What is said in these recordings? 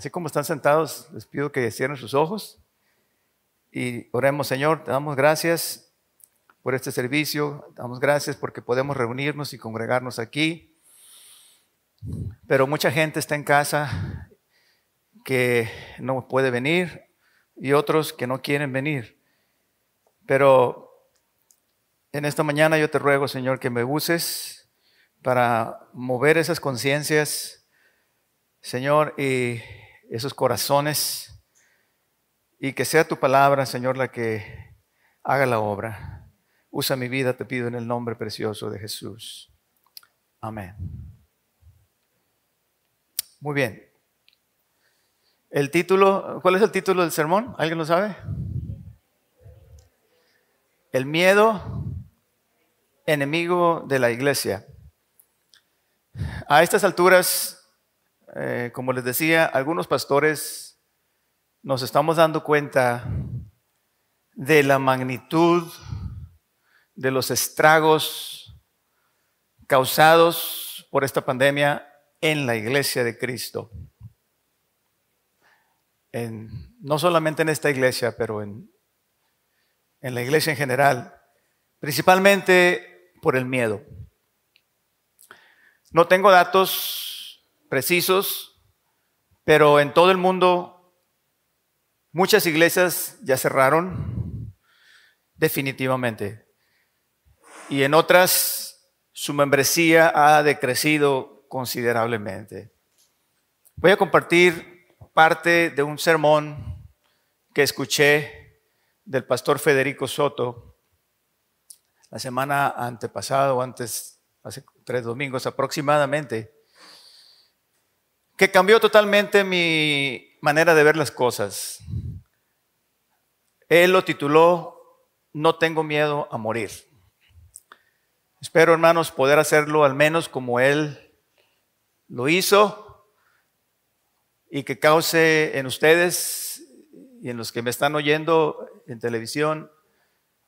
Así como están sentados, les pido que cierren sus ojos y oremos, Señor, te damos gracias por este servicio, damos gracias porque podemos reunirnos y congregarnos aquí. Pero mucha gente está en casa que no puede venir y otros que no quieren venir. Pero en esta mañana yo te ruego, Señor, que me uses para mover esas conciencias, Señor, y esos corazones, y que sea tu palabra, Señor, la que haga la obra. Usa mi vida, te pido en el nombre precioso de Jesús. Amén. Muy bien. El título, ¿cuál es el título del sermón? ¿Alguien lo sabe? El miedo enemigo de la iglesia. A estas alturas, eh, como les decía, algunos pastores nos estamos dando cuenta de la magnitud de los estragos causados por esta pandemia en la iglesia de Cristo no solamente en esta iglesia, pero en, en la iglesia en general, principalmente por el miedo. No tengo datos precisos, pero en todo el mundo muchas iglesias ya cerraron definitivamente. Y en otras su membresía ha decrecido considerablemente. Voy a compartir parte de un sermón que escuché del pastor Federico Soto la semana antepasada o antes, hace tres domingos aproximadamente, que cambió totalmente mi manera de ver las cosas. Él lo tituló No tengo miedo a morir. Espero, hermanos, poder hacerlo al menos como Él lo hizo y que cause en ustedes y en los que me están oyendo en televisión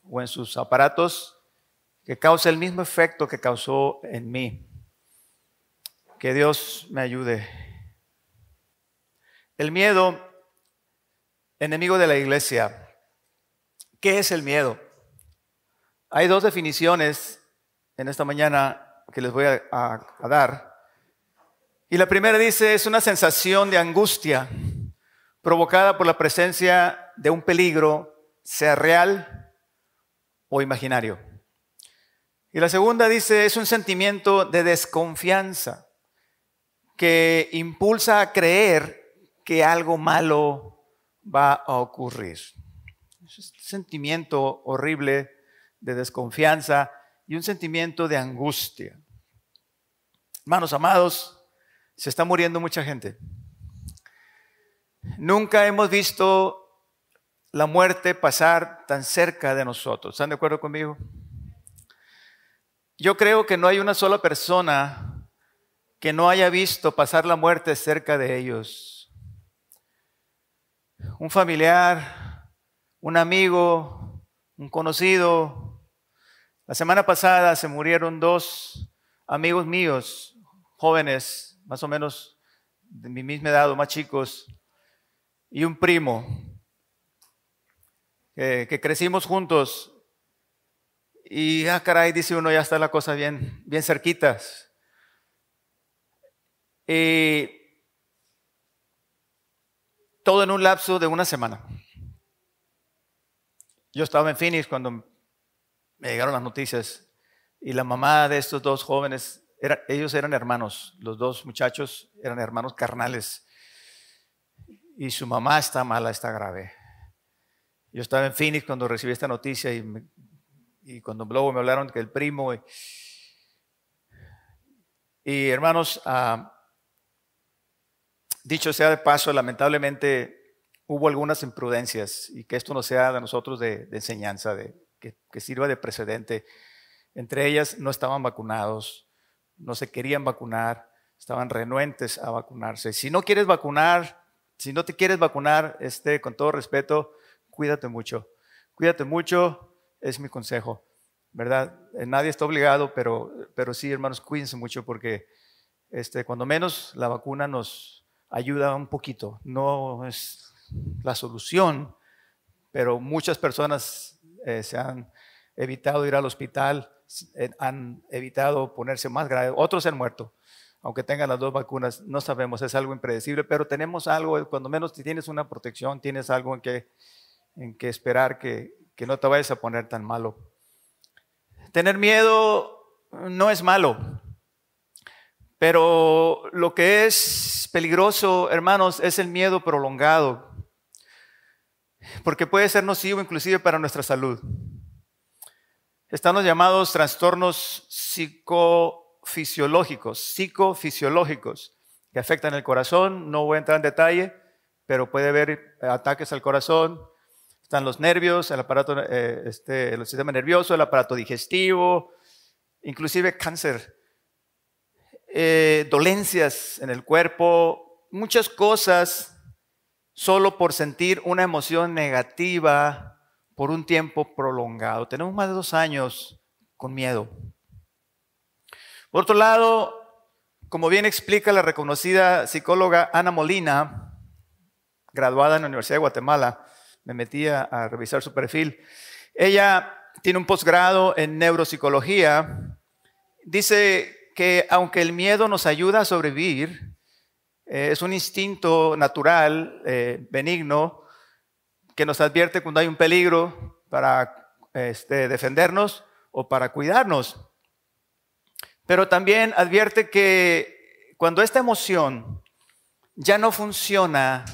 o en sus aparatos, que cause el mismo efecto que causó en mí. Que Dios me ayude. El miedo, enemigo de la iglesia. ¿Qué es el miedo? Hay dos definiciones en esta mañana que les voy a, dar. Y la primera dice, es una sensación de angustia provocada por la presencia de un peligro, sea real o imaginario. Y la segunda dice, es un sentimiento de desconfianza que impulsa a creer que algo malo va a ocurrir. Es un sentimiento horrible de desconfianza y un sentimiento de angustia. Hermanos amados, se está muriendo mucha gente. Nunca hemos visto la muerte pasar tan cerca de nosotros. ¿Están de acuerdo conmigo? Yo creo que no hay una sola persona que no haya visto pasar la muerte cerca de ellos. Un familiar, un amigo, un conocido. La semana pasada se murieron dos amigos míos, jóvenes, más o menos de mi misma edad o más chicos, y un primo, que, crecimos juntos. Y, ah, caray, dice uno, ya está la cosa bien, bien cerquitas. Y todo en un lapso de una semana. Yo estaba en Phoenix cuando me llegaron las noticias y la mamá de estos dos jóvenes ellos eran hermanos, los dos muchachos eran hermanos carnales. Y su mamá está mala, está grave. Yo estaba en Phoenix cuando recibí esta noticia y, cuando luego me hablaron que el primo. Y, hermanos, ah, dicho sea de paso, lamentablemente hubo algunas imprudencias y que esto no sea de nosotros de, enseñanza, de, que, que sirva de precedente. Entre ellas no estaban vacunados no se querían vacunar, estaban renuentes a vacunarse. Si no quieres vacunar, si no te quieres vacunar, este, con todo respeto, cuídate mucho. Cuídate mucho, es mi consejo, ¿verdad? Eh, nadie está obligado, pero, pero sí, hermanos, cuídense mucho porque este, cuando menos la vacuna nos ayuda un poquito. No es la solución, pero muchas personas eh, se han evitado ir al hospital, eh, han evitado ponerse más grave, otros han muerto, aunque tengan las dos vacunas, no sabemos, es algo impredecible, pero tenemos algo, cuando menos tienes una protección, tienes algo en que, en que esperar que, que no te vayas a poner tan malo. Tener miedo no es malo, pero lo que es peligroso, hermanos, es el miedo prolongado, porque puede ser nocivo inclusive para nuestra salud. Están los llamados trastornos psicofisiológicos, psicofisiológicos, que afectan el corazón. No voy a entrar en detalle, pero puede haber ataques al corazón. Están los nervios, el aparato, eh, este, el sistema nervioso, el aparato digestivo, inclusive cáncer, eh, dolencias en el cuerpo, muchas cosas solo por sentir una emoción negativa por un tiempo prolongado. Tenemos más de dos años con miedo. Por otro lado, como bien explica la reconocida psicóloga Ana Molina, graduada en la Universidad de Guatemala, me metí a, revisar su perfil. Ella tiene un posgrado en neuropsicología. Dice que aunque el miedo nos ayuda a sobrevivir, eh, es un instinto natural, eh, benigno, que nos advierte cuando hay un peligro para este, defendernos o para cuidarnos. Pero también advierte que cuando esta emoción ya no funciona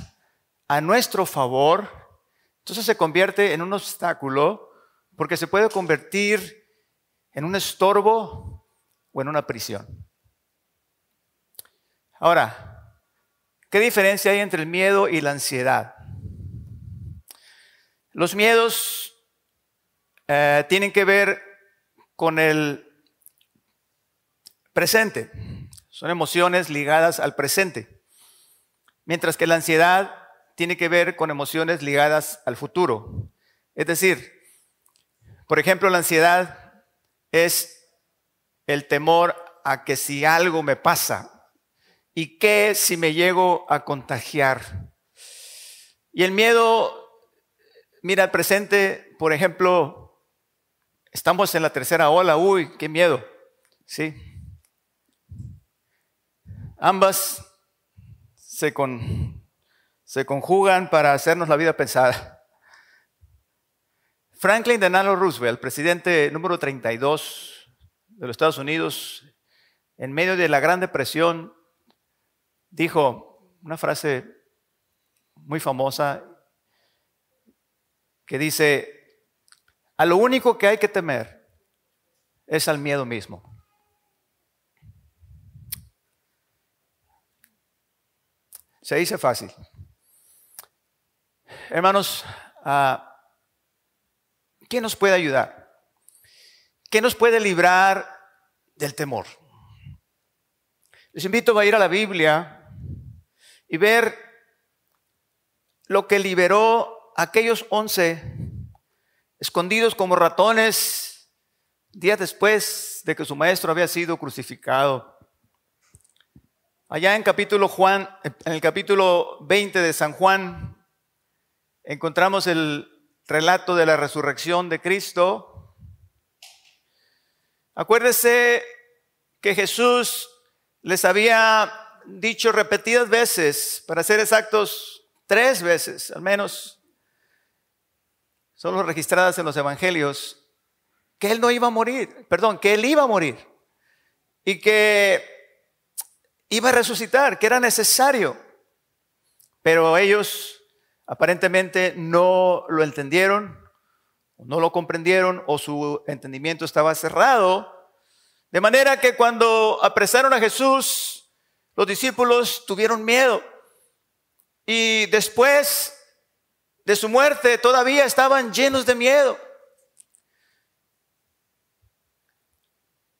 a nuestro favor, entonces se convierte en un obstáculo porque se puede convertir en un estorbo o en una prisión. Ahora, ¿qué diferencia hay entre el miedo y la ansiedad? Los miedos eh, tienen que ver con el presente, son emociones ligadas al presente, mientras que la ansiedad tiene que ver con emociones ligadas al futuro. Es decir, por ejemplo, la ansiedad es el temor a que si algo me pasa y qué si me llego a contagiar. Y el miedo Mira el presente, por ejemplo, estamos en la tercera ola, uy, qué miedo, ¿sí? Ambas se, se conjugan para hacernos la vida pensada. Franklin Delano Roosevelt, presidente número 32 de los Estados Unidos, en medio de la Gran Depresión, dijo una frase muy famosa que dice, a lo único que hay que temer es al miedo mismo. Se dice fácil. Hermanos, ah, ¿qué nos puede ayudar? ¿Qué nos puede librar del temor? Les invito a ir a la Biblia y ver lo que liberó aquellos once escondidos como ratones días después de que su maestro había sido crucificado. Allá en capítulo Juan, en el capítulo 20 de San Juan, encontramos el relato de la resurrección de Cristo. Acuérdese que Jesús les había dicho repetidas veces, para ser exactos, tres veces al menos, solo registradas en los evangelios, que él no iba a morir, perdón, que él iba a morir y que iba a resucitar, que era necesario. Pero ellos aparentemente no lo entendieron, no lo comprendieron o su entendimiento estaba cerrado. De manera que cuando apresaron a Jesús, los discípulos tuvieron miedo. Y después de su muerte todavía estaban llenos de miedo.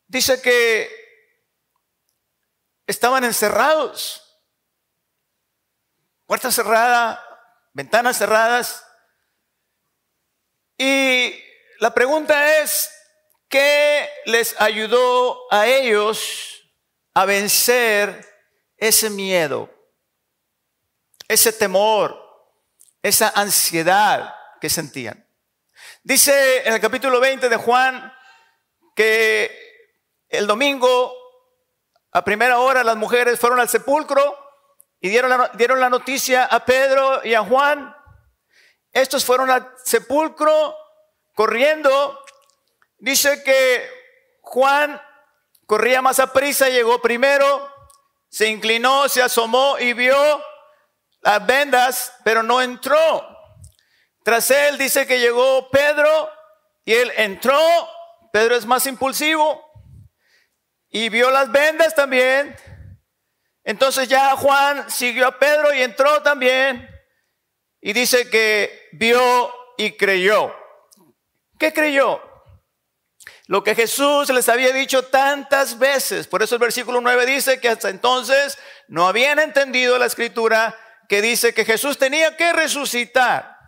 Dice que estaban encerrados, puerta cerrada, ventanas cerradas. Y la pregunta es, ¿qué les ayudó a ellos a vencer ese miedo? ese temor, esa ansiedad que sentían. Dice en el capítulo 20 de Juan que el domingo a primera hora las mujeres fueron al sepulcro y dieron la, dieron la noticia a Pedro y a Juan. Estos fueron al sepulcro corriendo. Dice que Juan corría más a prisa, llegó primero, se inclinó, se asomó y vio las vendas, pero no entró. Tras él dice que llegó Pedro y él entró. Pedro es más impulsivo y vio las vendas también. Entonces ya Juan siguió a Pedro y entró también. Y dice que vio y creyó. ¿Qué creyó? Lo que Jesús les había dicho tantas veces. Por eso el versículo 9 dice que hasta entonces no habían entendido la escritura que dice que Jesús tenía que resucitar.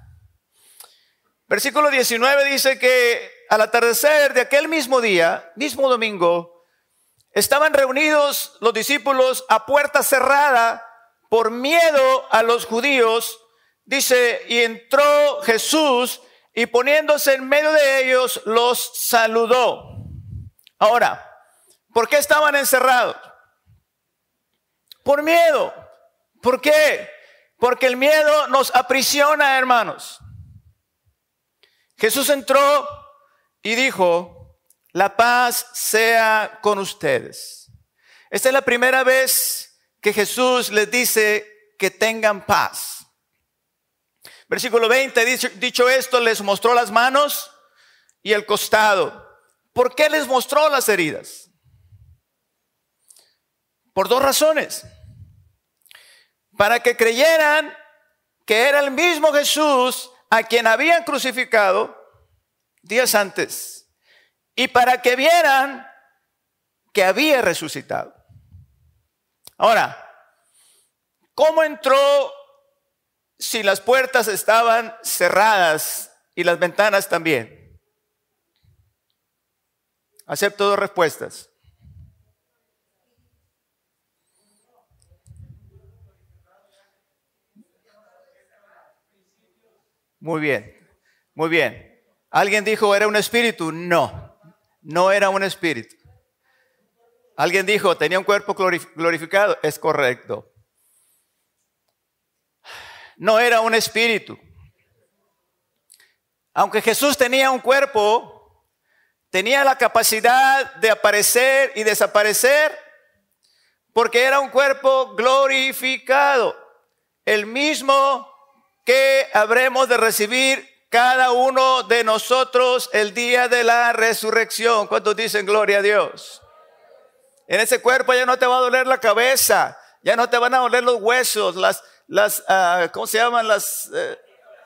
Versículo 19 dice que al atardecer de aquel mismo día, mismo domingo, estaban reunidos los discípulos a puerta cerrada por miedo a los judíos. Dice, y entró Jesús y poniéndose en medio de ellos los saludó. Ahora, ¿por qué estaban encerrados? Por miedo. ¿Por qué? Porque el miedo nos aprisiona, hermanos. Jesús entró y dijo, la paz sea con ustedes. Esta es la primera vez que Jesús les dice que tengan paz. Versículo 20, dicho, dicho esto, les mostró las manos y el costado. ¿Por qué les mostró las heridas? Por dos razones para que creyeran que era el mismo Jesús a quien habían crucificado días antes y para que vieran que había resucitado. Ahora, ¿cómo entró si las puertas estaban cerradas y las ventanas también? Acepto dos respuestas. Muy bien, muy bien. ¿Alguien dijo era un espíritu? No, no era un espíritu. ¿Alguien dijo tenía un cuerpo glorificado? Es correcto. No era un espíritu. Aunque Jesús tenía un cuerpo, tenía la capacidad de aparecer y desaparecer porque era un cuerpo glorificado. El mismo que habremos de recibir cada uno de nosotros el día de la resurrección. ¿Cuántos dicen gloria a Dios? En ese cuerpo ya no te va a doler la cabeza, ya no te van a doler los huesos, las, las uh, ¿cómo se llaman? Las uh,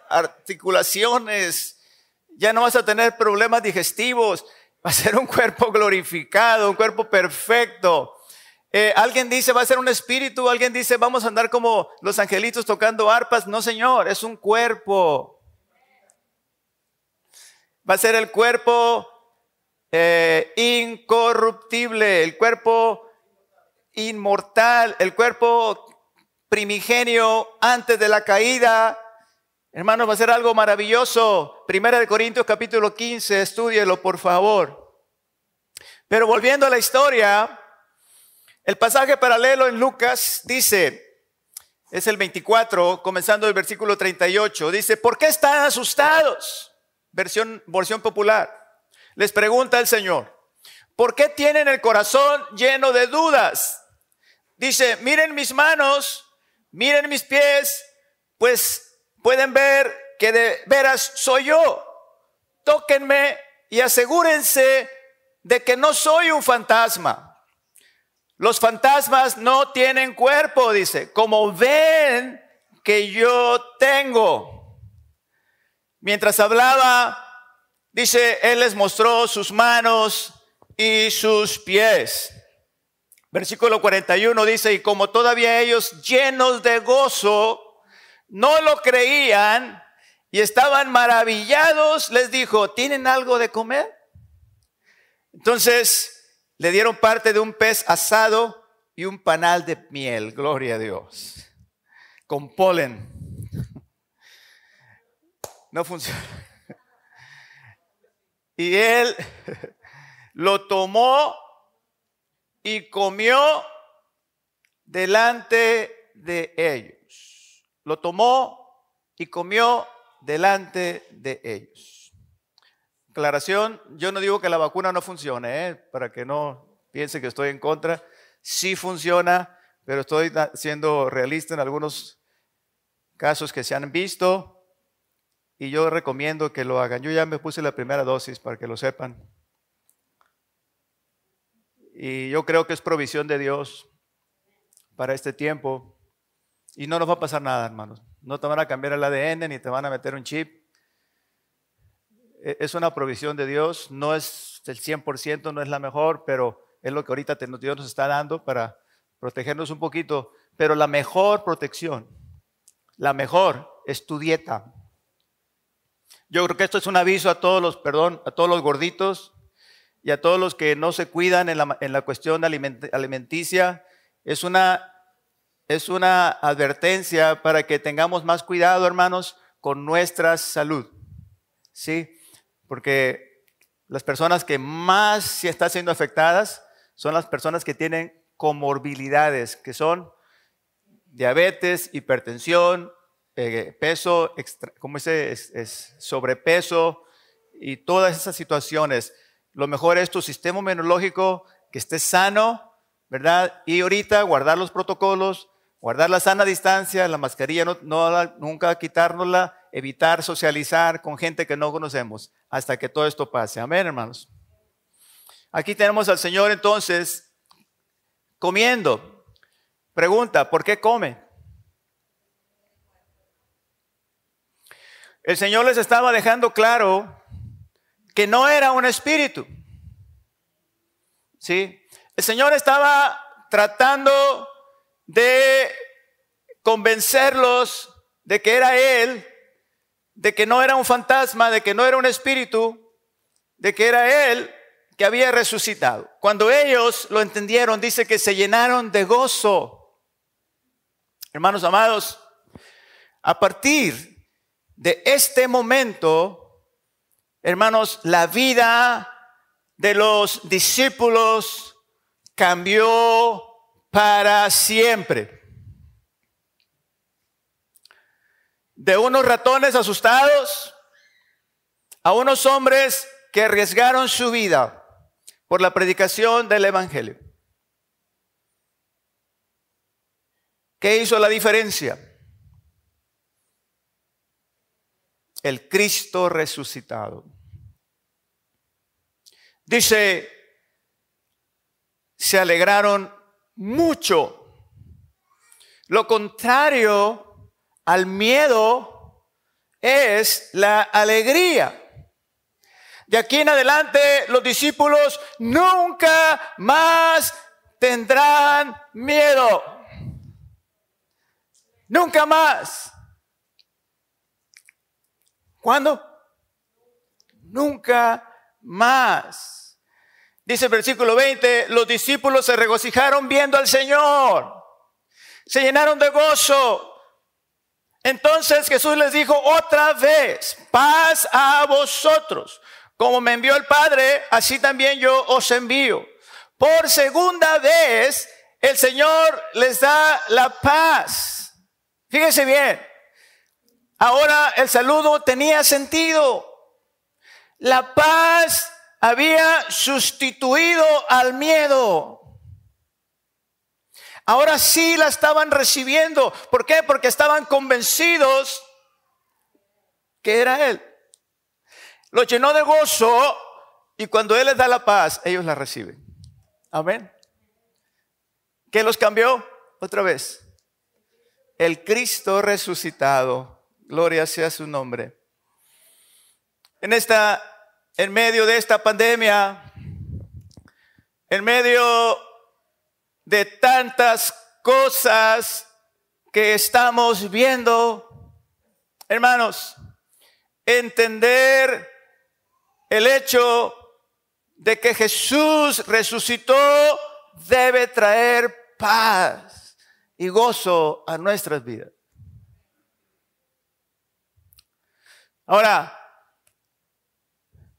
articulaciones, ya no vas a tener problemas digestivos, va a ser un cuerpo glorificado, un cuerpo perfecto. Eh, alguien dice va a ser un espíritu, alguien dice vamos a andar como los angelitos tocando arpas. No, Señor, es un cuerpo. Va a ser el cuerpo eh, incorruptible, el cuerpo inmortal, el cuerpo primigenio antes de la caída. Hermanos, va a ser algo maravilloso. Primera de Corintios capítulo 15, estúdielo por favor. Pero volviendo a la historia, el pasaje paralelo en Lucas dice, es el 24, comenzando el versículo 38, dice, ¿por qué están asustados? Versión, versión popular. Les pregunta el Señor, ¿por qué tienen el corazón lleno de dudas? Dice, miren mis manos, miren mis pies, pues pueden ver que de veras soy yo. Tóquenme y asegúrense de que no soy un fantasma. Los fantasmas no tienen cuerpo, dice, como ven que yo tengo. Mientras hablaba, dice, Él les mostró sus manos y sus pies. Versículo 41 dice, y como todavía ellos llenos de gozo, no lo creían y estaban maravillados, les dijo, ¿tienen algo de comer? Entonces, le dieron parte de un pez asado y un panal de miel, gloria a Dios. con polen. No funciona. Y él lo tomó y comió delante de ellos. Lo tomó y comió delante de ellos. Aclaración, yo no digo que la vacuna no funcione, ¿eh? para que no piense que estoy en contra. Sí funciona, pero estoy siendo realista en algunos casos que se han visto y yo recomiendo que lo hagan. Yo ya me puse la primera dosis para que lo sepan. Y yo creo que es provisión de Dios para este tiempo. Y no nos va a pasar nada, hermanos. No te van a cambiar el ADN ni te van a meter un chip. E, es una provisión de Dios. No es el 100%, no es la mejor, pero es lo que ahorita Dios nos está dando para protegernos un poquito. Pero la mejor protección, la mejor es tu dieta. Yo creo que esto es un aviso a todos los, perdón, a todos los gorditos y a todos los que no se cuidan en la, en la cuestión alimenticia. Es una, es una advertencia para que tengamos más cuidado, hermanos, con nuestra salud. ¿Sí? Porque las personas que más se están siendo afectadas son las personas que tienen comorbilidades, que son diabetes, hipertensión, eh, peso, extra, ¿cómo sobrepeso y todas esas situaciones. Lo mejor es tu sistema inmunológico que esté sano, ¿verdad? Y ahorita guardar los protocolos, guardar la sana distancia, la mascarilla, no, no nunca quitárnosla, evitar socializar con gente que no conocemos hasta que todo esto pase. Amén, hermanos. Aquí tenemos al Señor entonces comiendo. Pregunta, ¿por qué come? El Señor les estaba dejando claro que no era un espíritu. ¿Sí? El Señor estaba tratando de convencerlos de que era Él, de que no era un fantasma, de que no era un espíritu, de que era Él que había resucitado. Cuando ellos lo entendieron, dice que se llenaron de gozo. Hermanos amados, a partir de este momento, hermanos, la vida de los discípulos cambió para siempre. De unos ratones asustados a unos hombres que arriesgaron su vida por la predicación del Evangelio. ¿Qué hizo la diferencia? el Cristo resucitado. Dice, se alegraron mucho. Lo contrario al miedo es la alegría. De aquí en adelante los discípulos nunca más tendrán miedo. Nunca más. ¿Cuándo? Nunca más. Dice el versículo 20, los discípulos se regocijaron viendo al Señor. Se llenaron de gozo. Entonces Jesús les dijo otra vez, paz a vosotros. Como me envió el Padre, así también yo os envío. Por segunda vez, el Señor les da la paz. Fíjense bien, Ahora el saludo tenía sentido. La paz había sustituido al miedo. Ahora sí la estaban recibiendo. ¿Por qué? Porque estaban convencidos que era Él. Lo llenó de gozo y cuando Él les da la paz, ellos la reciben. Amén. ¿Qué los cambió? Otra vez. El Cristo resucitado Gloria sea su nombre. En esta, en medio de esta pandemia, en medio de tantas cosas que estamos viendo, hermanos, entender el hecho de que Jesús resucitó debe traer paz y gozo a nuestras vidas. Ahora,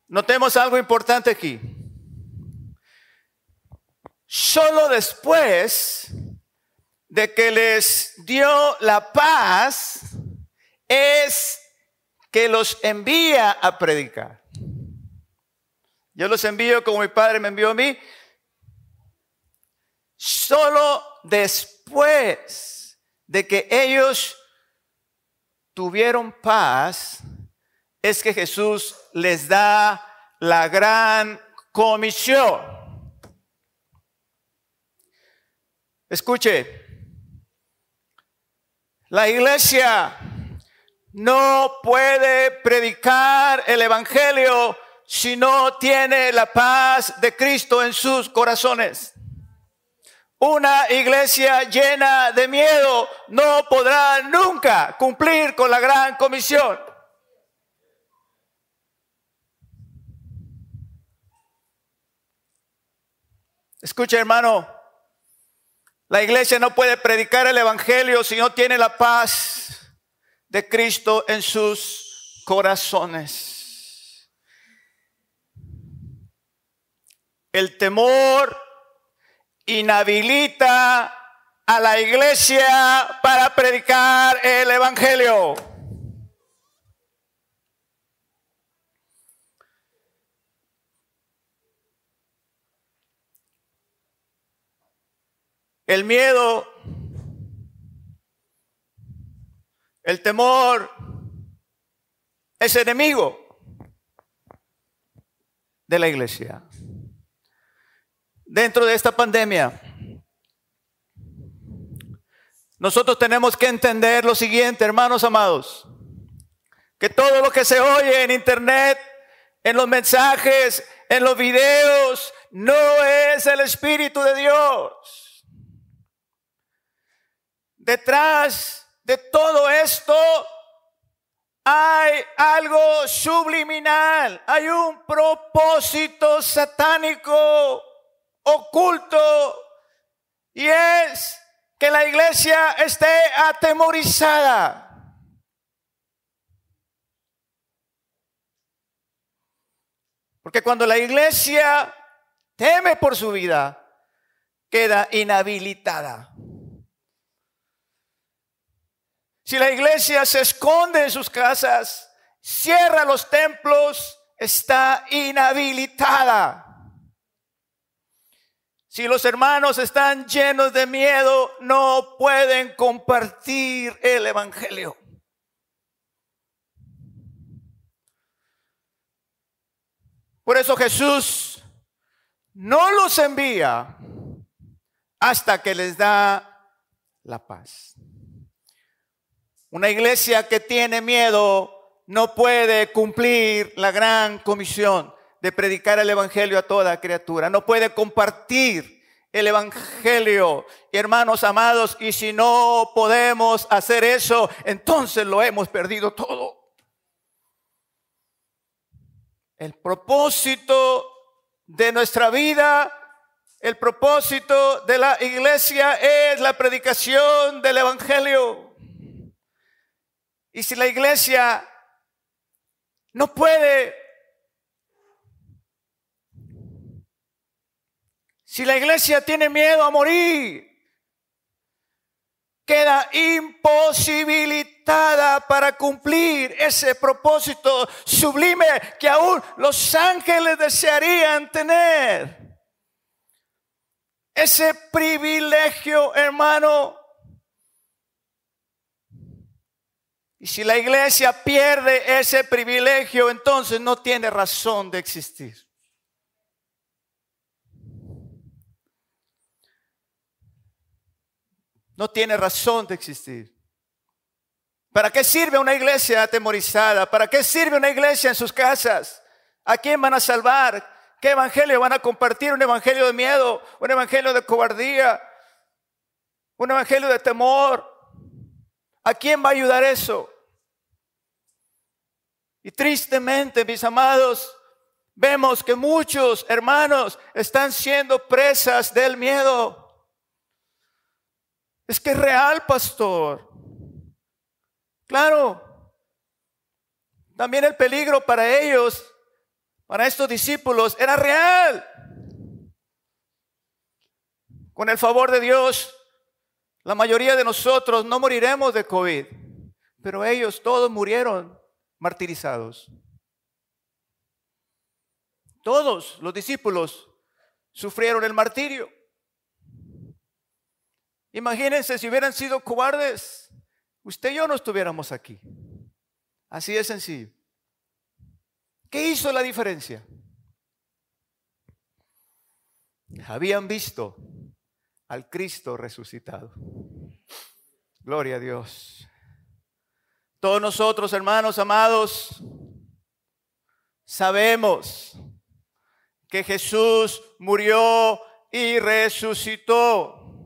notemos algo importante aquí. Solo después de que les dio la paz es que los envía a predicar. Yo los envío como mi padre me envió a mí. Solo después de que ellos tuvieron paz, es que Jesús les da la gran comisión. Escuche, la iglesia no puede predicar el Evangelio si no tiene la paz de Cristo en sus corazones. Una iglesia llena de miedo no podrá nunca cumplir con la gran comisión. Escucha hermano, la iglesia no puede predicar el Evangelio si no tiene la paz de Cristo en sus corazones. El temor inhabilita a la iglesia para predicar el Evangelio. El miedo, el temor es enemigo de la iglesia dentro de esta pandemia, nosotros tenemos que entender lo siguiente, hermanos amados, que todo lo que se oye en internet, en los mensajes, en los videos, no es el Espíritu de Dios. Detrás de todo esto hay algo subliminal, hay un propósito satánico oculto y es que la iglesia esté atemorizada. Porque cuando la iglesia teme por su vida, queda inhabilitada. Si la iglesia se esconde en sus casas, cierra los templos, está inhabilitada. Si los hermanos están llenos de miedo, no pueden compartir el Evangelio. Por eso Jesús no los envía hasta que les da la paz. Una iglesia que tiene miedo no puede cumplir la gran comisión de predicar el Evangelio a toda criatura. No puede compartir el Evangelio, hermanos amados, y si no podemos hacer eso, entonces lo hemos perdido todo. El propósito de nuestra vida, el propósito de la iglesia es la predicación del Evangelio. Y si la iglesia no puede Si la iglesia tiene miedo a morir, queda imposibilitada para cumplir ese propósito sublime que aún los ángeles desearían tener. Ese privilegio, hermano. Y si la iglesia pierde ese privilegio, entonces no tiene razón de existir. no tiene razón de existir. ¿Para qué sirve una iglesia atemorizada? ¿Para qué sirve una iglesia en sus casas? ¿A quién van a salvar? ¿Qué evangelio van a compartir? ¿Un evangelio de miedo? ¿Un evangelio de cobardía? ¿Un evangelio de temor? ¿A quién va a ayudar eso? Y tristemente, mis amados, vemos que muchos hermanos están siendo presas del miedo. Es que es real, pastor. Claro. también el peligro para ellos, para estos discípulos, era real. Con el favor de Dios, la mayoría de nosotros no moriremos de COVID, pero ellos todos murieron martirizados. Todos los discípulos sufrieron el martirio. Imagínense si hubieran sido cobardes, usted y yo no estuviéramos aquí. Así de sencillo. ¿Qué hizo la diferencia? Habían visto al Cristo resucitado. Gloria a Dios. Todos nosotros, hermanos amados, sabemos que Jesús murió y resucitó.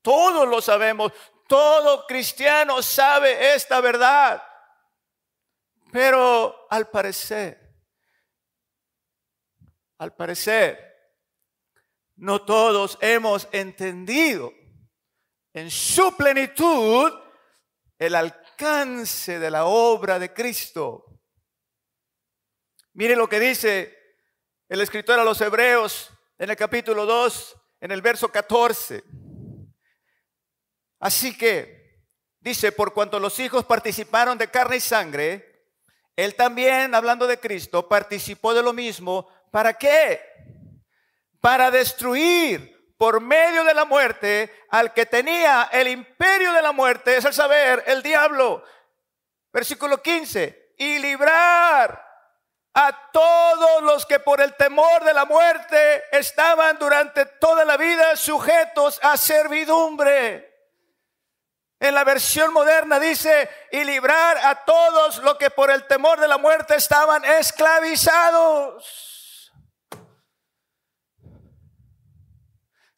Todos lo sabemos. Todo cristiano sabe esta verdad. Pero al parecer, al parecer, no todos hemos entendido en su plenitud el alcance de la obra de Cristo. Mire lo que dice el escritor a los Hebreos en el capítulo 2, en el verso 14. Así que, dice, por cuanto los hijos participaron de carne y sangre, él también, hablando de Cristo, participó de lo mismo. ¿Para qué? Para destruir por medio de la muerte al que tenía el imperio de la muerte, es el saber, el diablo. Versículo 15, y librar a todos los que por el temor de la muerte estaban durante toda la vida sujetos a servidumbre. En la versión moderna dice, y librar a todos los que por el temor de la muerte estaban esclavizados.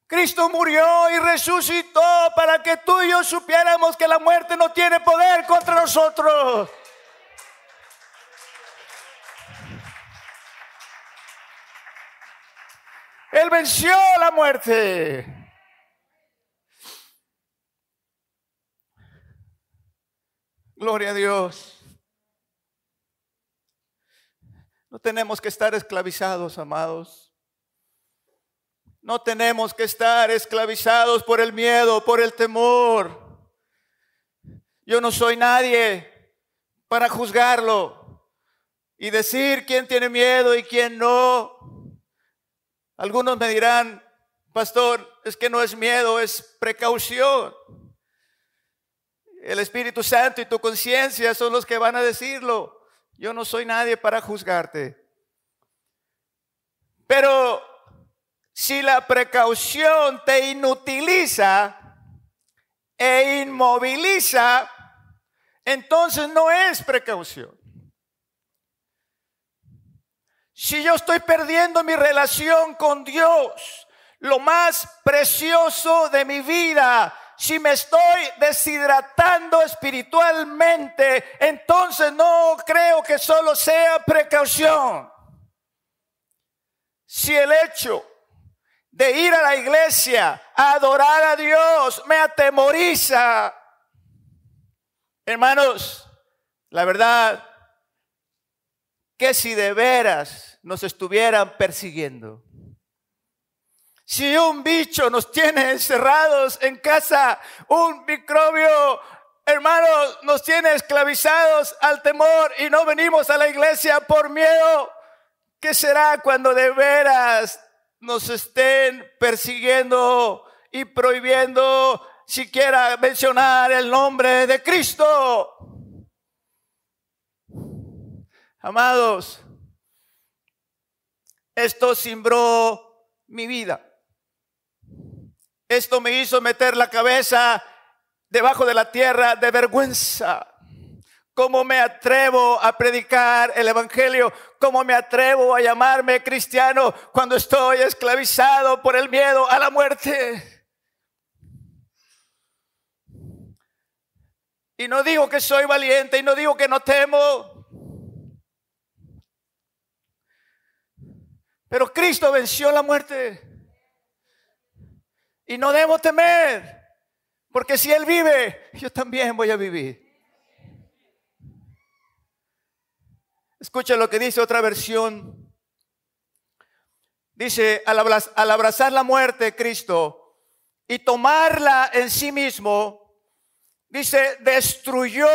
Cristo murió y resucitó para que tú y yo supiéramos que la muerte no tiene poder contra nosotros. Él venció la muerte. Gloria a Dios. No tenemos que estar esclavizados, amados. No tenemos que estar esclavizados por el miedo, por el temor. Yo no soy nadie para juzgarlo y decir quién tiene miedo y quién no. Algunos me dirán, pastor, es que no es miedo, es precaución. El Espíritu Santo y tu conciencia son los que van a decirlo. Yo no soy nadie para juzgarte. Pero si la precaución te inutiliza e inmoviliza, entonces no es precaución. Si yo estoy perdiendo mi relación con Dios, lo más precioso de mi vida, si me estoy deshidratando espiritualmente, entonces no creo que solo sea precaución. Si el hecho de ir a la iglesia a adorar a Dios me atemoriza, hermanos, la verdad que si de veras nos estuvieran persiguiendo, si un bicho nos tiene encerrados en casa, un microbio, hermanos, nos tiene esclavizados al temor y no venimos a la iglesia por miedo, ¿qué será cuando de veras nos estén persiguiendo y prohibiendo siquiera mencionar el nombre de Cristo? Amados, esto cimbró mi vida. Esto me hizo meter la cabeza debajo de la tierra de vergüenza. ¿Cómo me atrevo a predicar el Evangelio? ¿Cómo me atrevo a llamarme cristiano cuando estoy esclavizado por el miedo a la muerte? Y no digo que soy valiente y no digo que no temo. Pero Cristo venció la muerte. Y no debo temer, porque si Él vive, yo también voy a vivir. Escucha lo que dice otra versión. Dice, al, abrazar la muerte, Cristo, y tomarla en sí mismo, dice, destruyó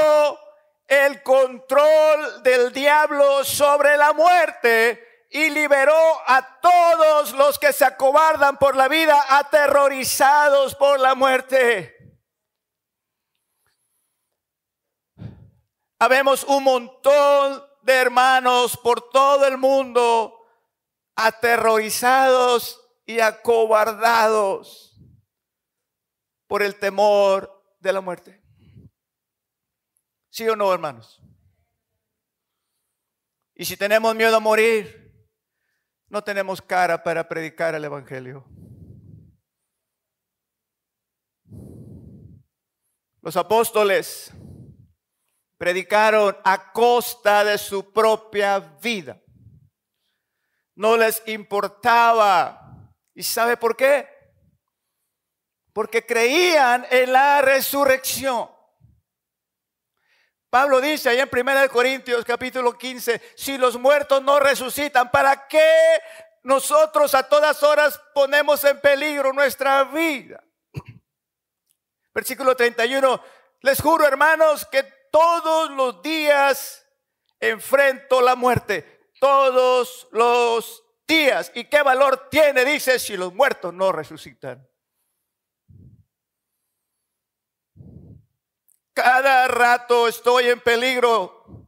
el control del diablo sobre la muerte y liberó a todos los que se acobardan por la vida, aterrorizados por la muerte. Habemos un montón de hermanos por todo el mundo aterrorizados y acobardados por el temor de la muerte. ¿Sí o no, hermanos? Y si tenemos miedo a morir, no tenemos cara para predicar el Evangelio. Los apóstoles predicaron a costa de su propia vida. No les importaba. ¿Y sabe por qué? Porque creían en la resurrección. Pablo dice ahí en 1 Corintios capítulo 15, si los muertos no resucitan, ¿para qué nosotros a todas horas ponemos en peligro nuestra vida? Versículo 31, les juro hermanos que todos los días enfrento la muerte, todos los días. ¿Y qué valor tiene, dice, si los muertos no resucitan? Cada rato estoy en peligro.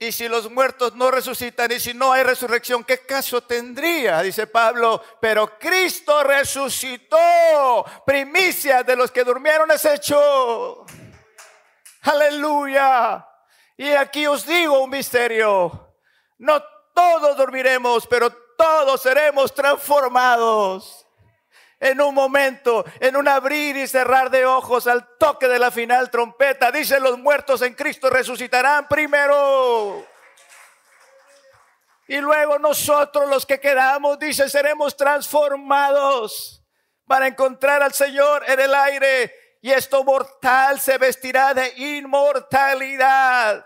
Y si los muertos no resucitan y si no hay resurrección, ¿qué caso tendría? Dice Pablo, pero Cristo resucitó. Primicia de los que durmieron es hecho. Aleluya. Y aquí os digo un misterio. No todos dormiremos, pero todos seremos transformados en un momento, en un abrir y cerrar de ojos al toque de la final trompeta. Dice, los muertos en Cristo resucitarán primero. Y luego nosotros los que quedamos, dice, seremos transformados para encontrar al Señor en el aire. Y esto mortal se vestirá de inmortalidad.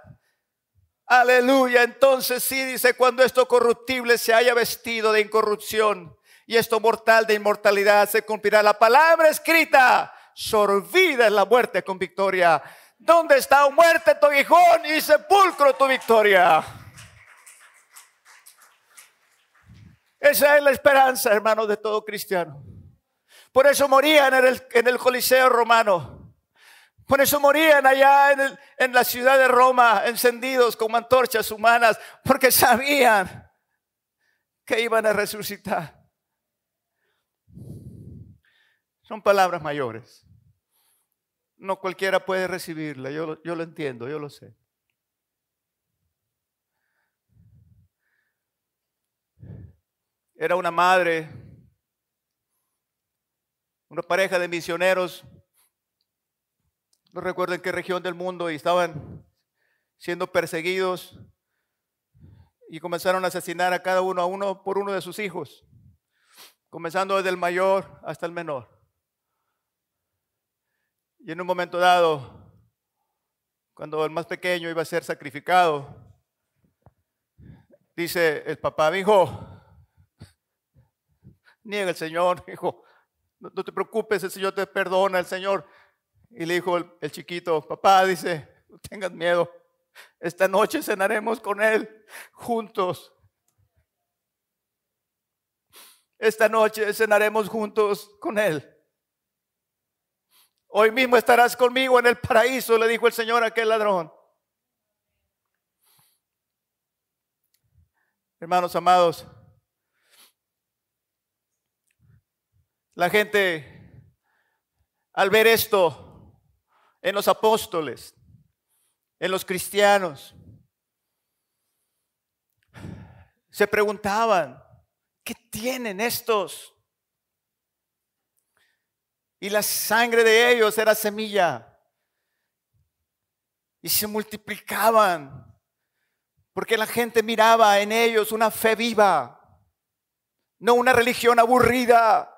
Aleluya. Entonces sí dice, cuando esto corruptible se haya vestido de incorrupción y esto mortal de inmortalidad se cumplirá. La palabra escrita, sorbida en la muerte con victoria. ¿Dónde está muerte tu aguijón y sepulcro tu victoria? Esa es la esperanza, hermano, de todo cristiano. Por eso morían en el, Coliseo romano. Por eso morían allá en, la ciudad de Roma, encendidos como antorchas humanas, porque sabían que iban a resucitar. Son palabras mayores. No cualquiera puede recibirla, yo lo entiendo, yo lo sé. Era una madre, una pareja de misioneros, no recuerdo en qué región del mundo, y estaban siendo perseguidos y comenzaron a asesinar a cada uno a uno por uno de sus hijos, comenzando desde el mayor hasta el menor. Y en un momento dado, cuando el más pequeño iba a ser sacrificado, dice el papá, hijo, niega el Señor, hijo, no, te preocupes, el Señor te perdona, el Señor. Y le dijo el, el chiquito, papá, dice, no tengas miedo, esta noche cenaremos con Él juntos. Esta noche cenaremos juntos con Él. Hoy mismo estarás conmigo en el paraíso, le dijo el Señor a aquel ladrón. Hermanos amados, la gente al ver esto en los apóstoles, en los cristianos, se preguntaban, ¿qué tienen estos? Y la sangre de ellos era semilla. Y se multiplicaban. Porque la gente miraba en ellos una fe viva. No una religión aburrida.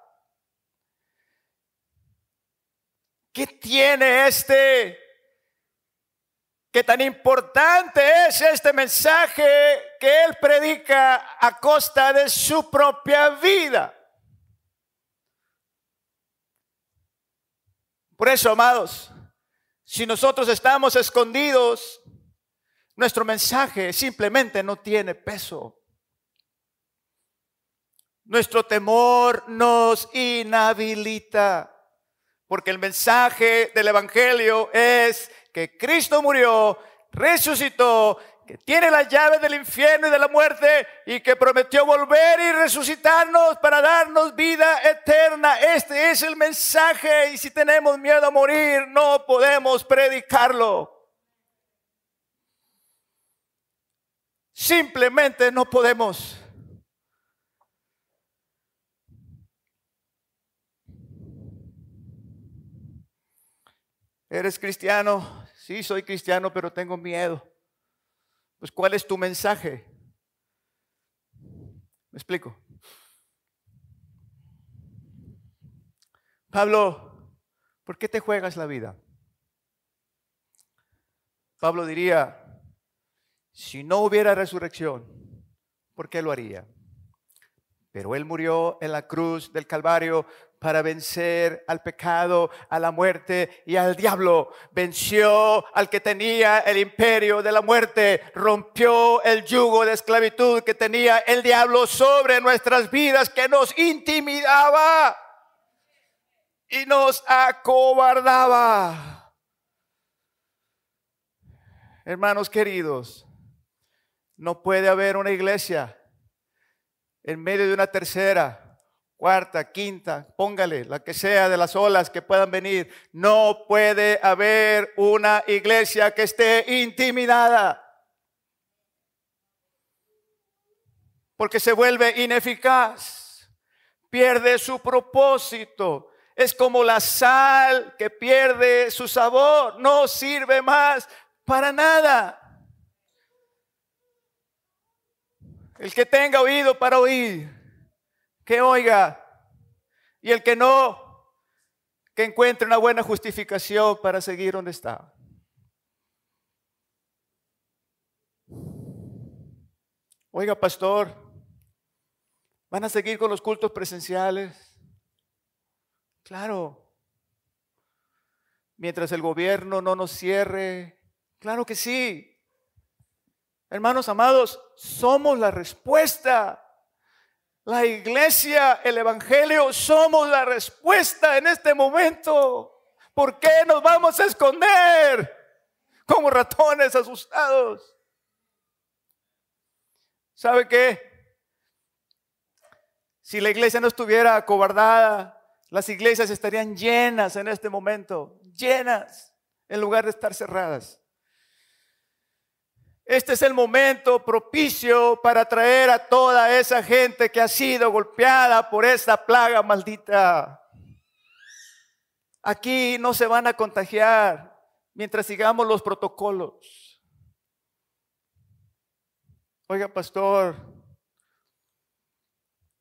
¿Qué tiene este que tan importante es este mensaje que él predica a costa de su propia vida. Por eso, amados, si nosotros estamos escondidos, nuestro mensaje simplemente no tiene peso. Nuestro temor nos inhabilita, porque el mensaje del Evangelio es que Cristo murió, resucitó que tiene las llaves del infierno y de la muerte y que prometió volver y resucitarnos para darnos vida eterna. Este es el mensaje y si tenemos miedo a morir no podemos predicarlo. Simplemente no podemos. ¿Eres cristiano? Sí, soy cristiano, pero tengo miedo. Pues ¿cuál es tu mensaje? ¿Me explico? Pablo, ¿por qué te juegas la vida? Pablo diría, si no hubiera resurrección, ¿por qué lo haría? Pero Él murió en la cruz del Calvario para vencer al pecado, a la muerte y al diablo. Venció al que tenía el imperio de la muerte, rompió el yugo de esclavitud que tenía el diablo sobre nuestras vidas, que nos intimidaba y nos acobardaba. Hermanos queridos, no puede haber una iglesia en medio de una tercera cuarta, quinta, póngale, la que sea de las olas que puedan venir. No puede haber una iglesia que esté intimidada. Porque se vuelve ineficaz, pierde su propósito. Es como la sal que pierde su sabor, no sirve más para nada. El que tenga oído para oír que oiga. Y el que no, que encuentre una buena justificación para seguir donde está. Oiga, pastor, ¿van a seguir con los cultos presenciales? Claro. Mientras el gobierno no nos cierre. Claro que sí. Hermanos amados, somos la respuesta la iglesia, el Evangelio, somos la respuesta en este momento. ¿Por qué nos vamos a esconder como ratones asustados? ¿Sabe qué? Si la iglesia no estuviera acobardada, las iglesias estarían llenas en este momento, llenas, en lugar de estar cerradas. Este es el momento propicio para traer a toda esa gente que ha sido golpeada por esta plaga maldita. Aquí no se van a contagiar mientras sigamos los protocolos. Oiga, pastor,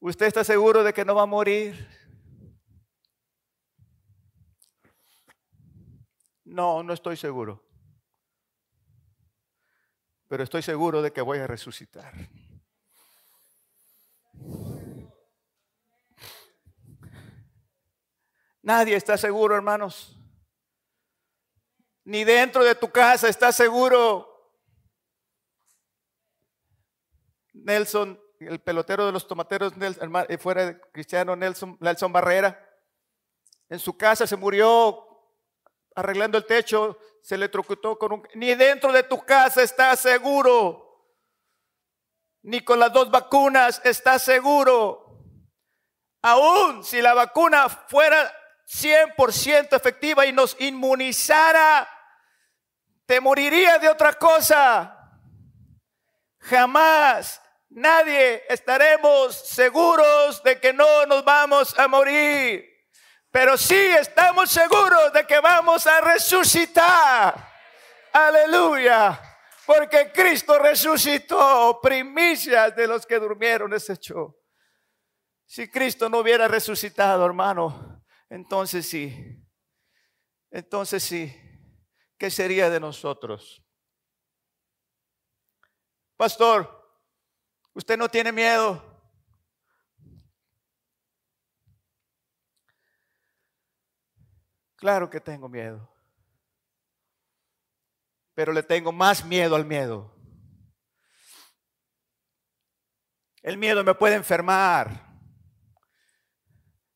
¿usted está seguro de que no va a morir? No, no estoy seguro pero estoy seguro de que voy a resucitar. Nadie está seguro, hermanos. Ni dentro de tu casa está seguro. Nelson, el pelotero de los tomateros, eh, fuera de cristiano, Nelson, Nelson Barrera, en su casa se murió arreglando el techo, se le electrocutó con un... Ni dentro de tu casa estás seguro. Ni con las dos vacunas estás seguro. Aún si la vacuna fuera 100% efectiva y nos inmunizara, te moriría de otra cosa. Jamás nadie estaremos seguros de que no nos vamos a morir. Pero sí estamos seguros de que vamos a resucitar. Aleluya. Porque Cristo resucitó, primicias de los que durmieron ese show. Si Cristo no hubiera resucitado, hermano, entonces sí. Entonces sí. ¿Qué sería de nosotros? pastor, usted no tiene miedo. Claro que tengo miedo, pero le tengo más miedo al miedo. El miedo me puede enfermar.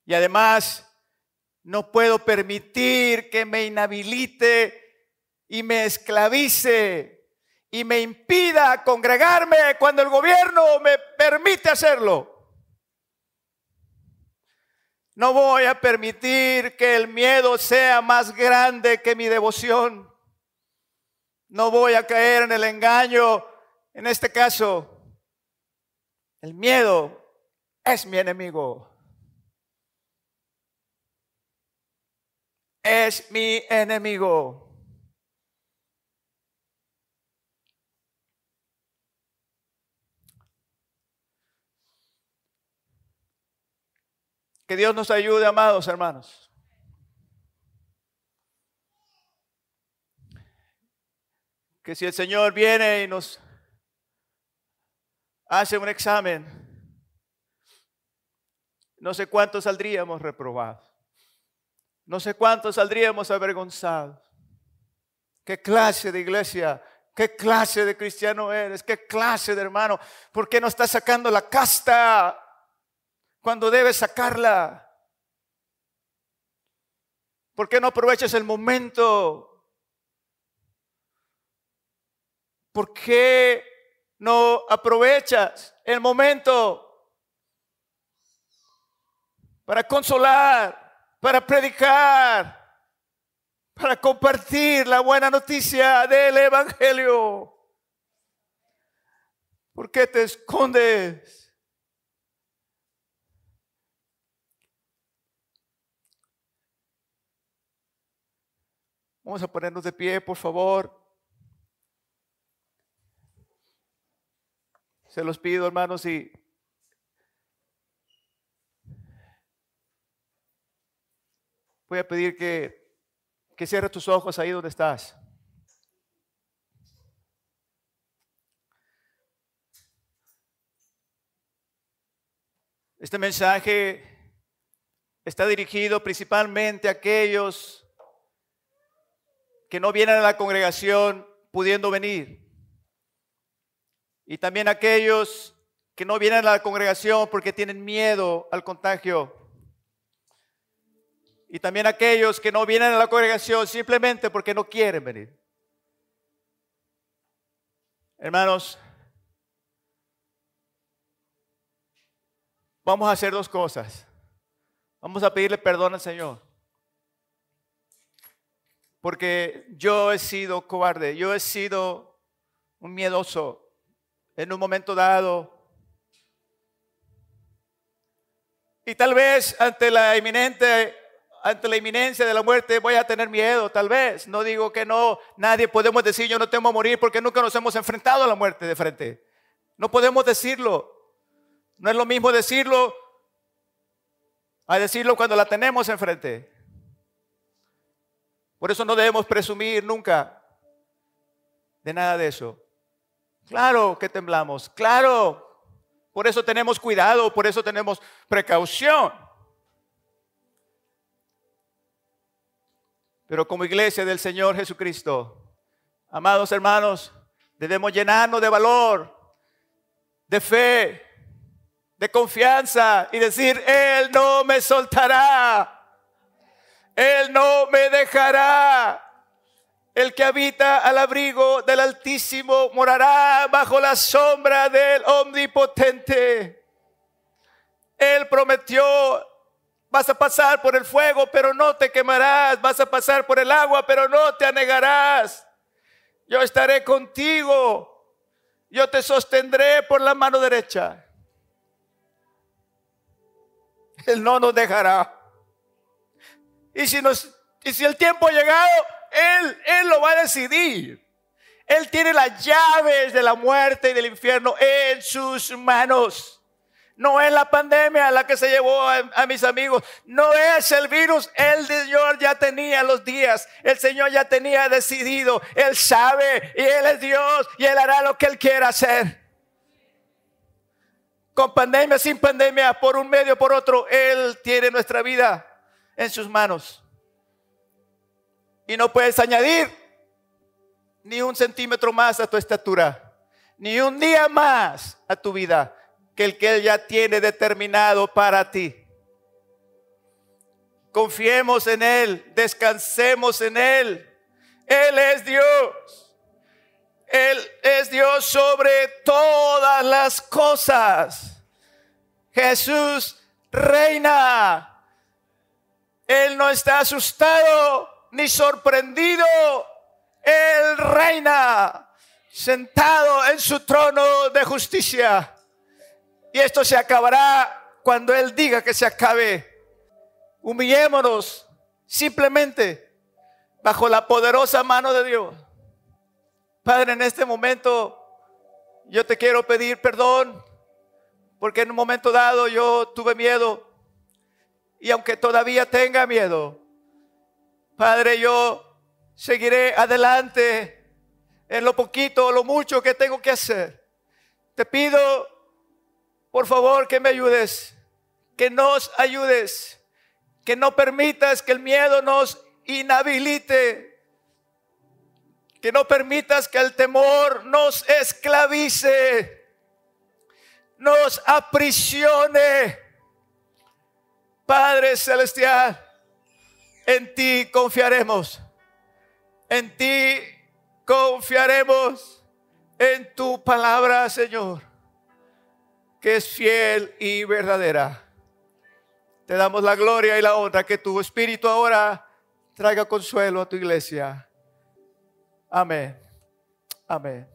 Y además, no puedo permitir que me inhabilite y me esclavice y me impida congregarme cuando el gobierno me permite hacerlo. No voy a permitir que el miedo sea más grande que mi devoción. No voy a caer en el engaño. En este caso, el miedo es mi enemigo. es mi enemigo. Que Dios nos ayude, amados hermanos. Que si el Señor viene y nos hace un examen, no sé cuántos saldríamos reprobados. No sé cuántos saldríamos avergonzados. ¿Qué clase de iglesia? ¿Qué clase de cristiano eres? ¿Qué clase de hermano? ¿Por qué no estás sacando la casta cuando debes sacarla? ¿Por qué no aprovechas el momento? ¿Por qué no aprovechas el momento para consolar, para predicar, para compartir la buena noticia del Evangelio. ¿Por qué te escondes? Vamos a ponernos de pie, por favor. Se los pido, hermanos, y voy a pedir que, que cierres tus ojos ahí donde estás. Este mensaje está dirigido principalmente a aquellos que no vienen a la congregación pudiendo venir. Y también aquellos que no vienen a la congregación porque tienen miedo al contagio y también aquellos que no vienen a la congregación simplemente porque no quieren venir. Hermanos, vamos a hacer dos cosas. Vamos a pedirle perdón al Señor. Porque yo he sido cobarde, yo he sido un miedoso en un momento dado. Y tal vez ante la inminente ante la inminencia de la muerte voy a tener miedo, tal vez. No digo que no, nadie podemos decir yo no temo a morir porque nunca nos hemos enfrentado a la muerte de frente. No podemos decirlo. No es lo mismo decirlo a decirlo cuando la tenemos enfrente. Por eso no debemos presumir nunca de nada de eso. Claro que temblamos, claro. Por eso tenemos cuidado, por eso tenemos precaución. Pero como iglesia del Señor Jesucristo, amados hermanos, debemos llenarnos de valor, de fe, de confianza y decir, Él no me soltará, Él no me dejará. El que habita al abrigo del Altísimo morará bajo la sombra del Omnipotente. Él prometió Vas a pasar por el fuego, pero no te quemarás. Vas a pasar por el agua, pero no te anegarás. Yo estaré contigo. Yo te sostendré por la mano derecha. Él no nos dejará. Y si, nos, y si el tiempo ha llegado, Él, Él lo va a decidir. Él tiene las llaves de la muerte y del infierno en sus manos. No es la pandemia la que se llevó a, mis amigos. No es el virus. El Señor ya tenía los días. El Señor ya tenía decidido. Él sabe y Él es Dios y Él hará lo que Él quiera hacer. Con pandemia, sin pandemia, por un medio, por otro, Él tiene nuestra vida en sus manos. Y no puedes añadir ni un centímetro más a tu estatura, ni un día más a tu vida que el que Él ya tiene determinado para ti. Confiemos en Él, descansemos en Él. Él es Dios. Él es Dios sobre todas las cosas. Jesús reina. Él no está asustado ni sorprendido. Él reina sentado en su trono de justicia. Y esto se acabará cuando Él diga que se acabe. Humillémonos simplemente bajo la poderosa mano de Dios. Padre, en este momento yo te quiero pedir perdón porque en un momento dado yo tuve miedo y aunque todavía tenga miedo, Padre, yo seguiré adelante en lo poquito o lo mucho que tengo que hacer. Te pido por favor, que me ayudes, que nos ayudes, que no permitas que el miedo nos inhabilite, que no permitas que el temor nos esclavice, nos aprisione. Padre Celestial, en ti confiaremos, en ti confiaremos, en tu palabra, Señor que es fiel y verdadera. Te damos la gloria y la honra que tu espíritu ahora traiga consuelo a tu iglesia. Amén. Amén.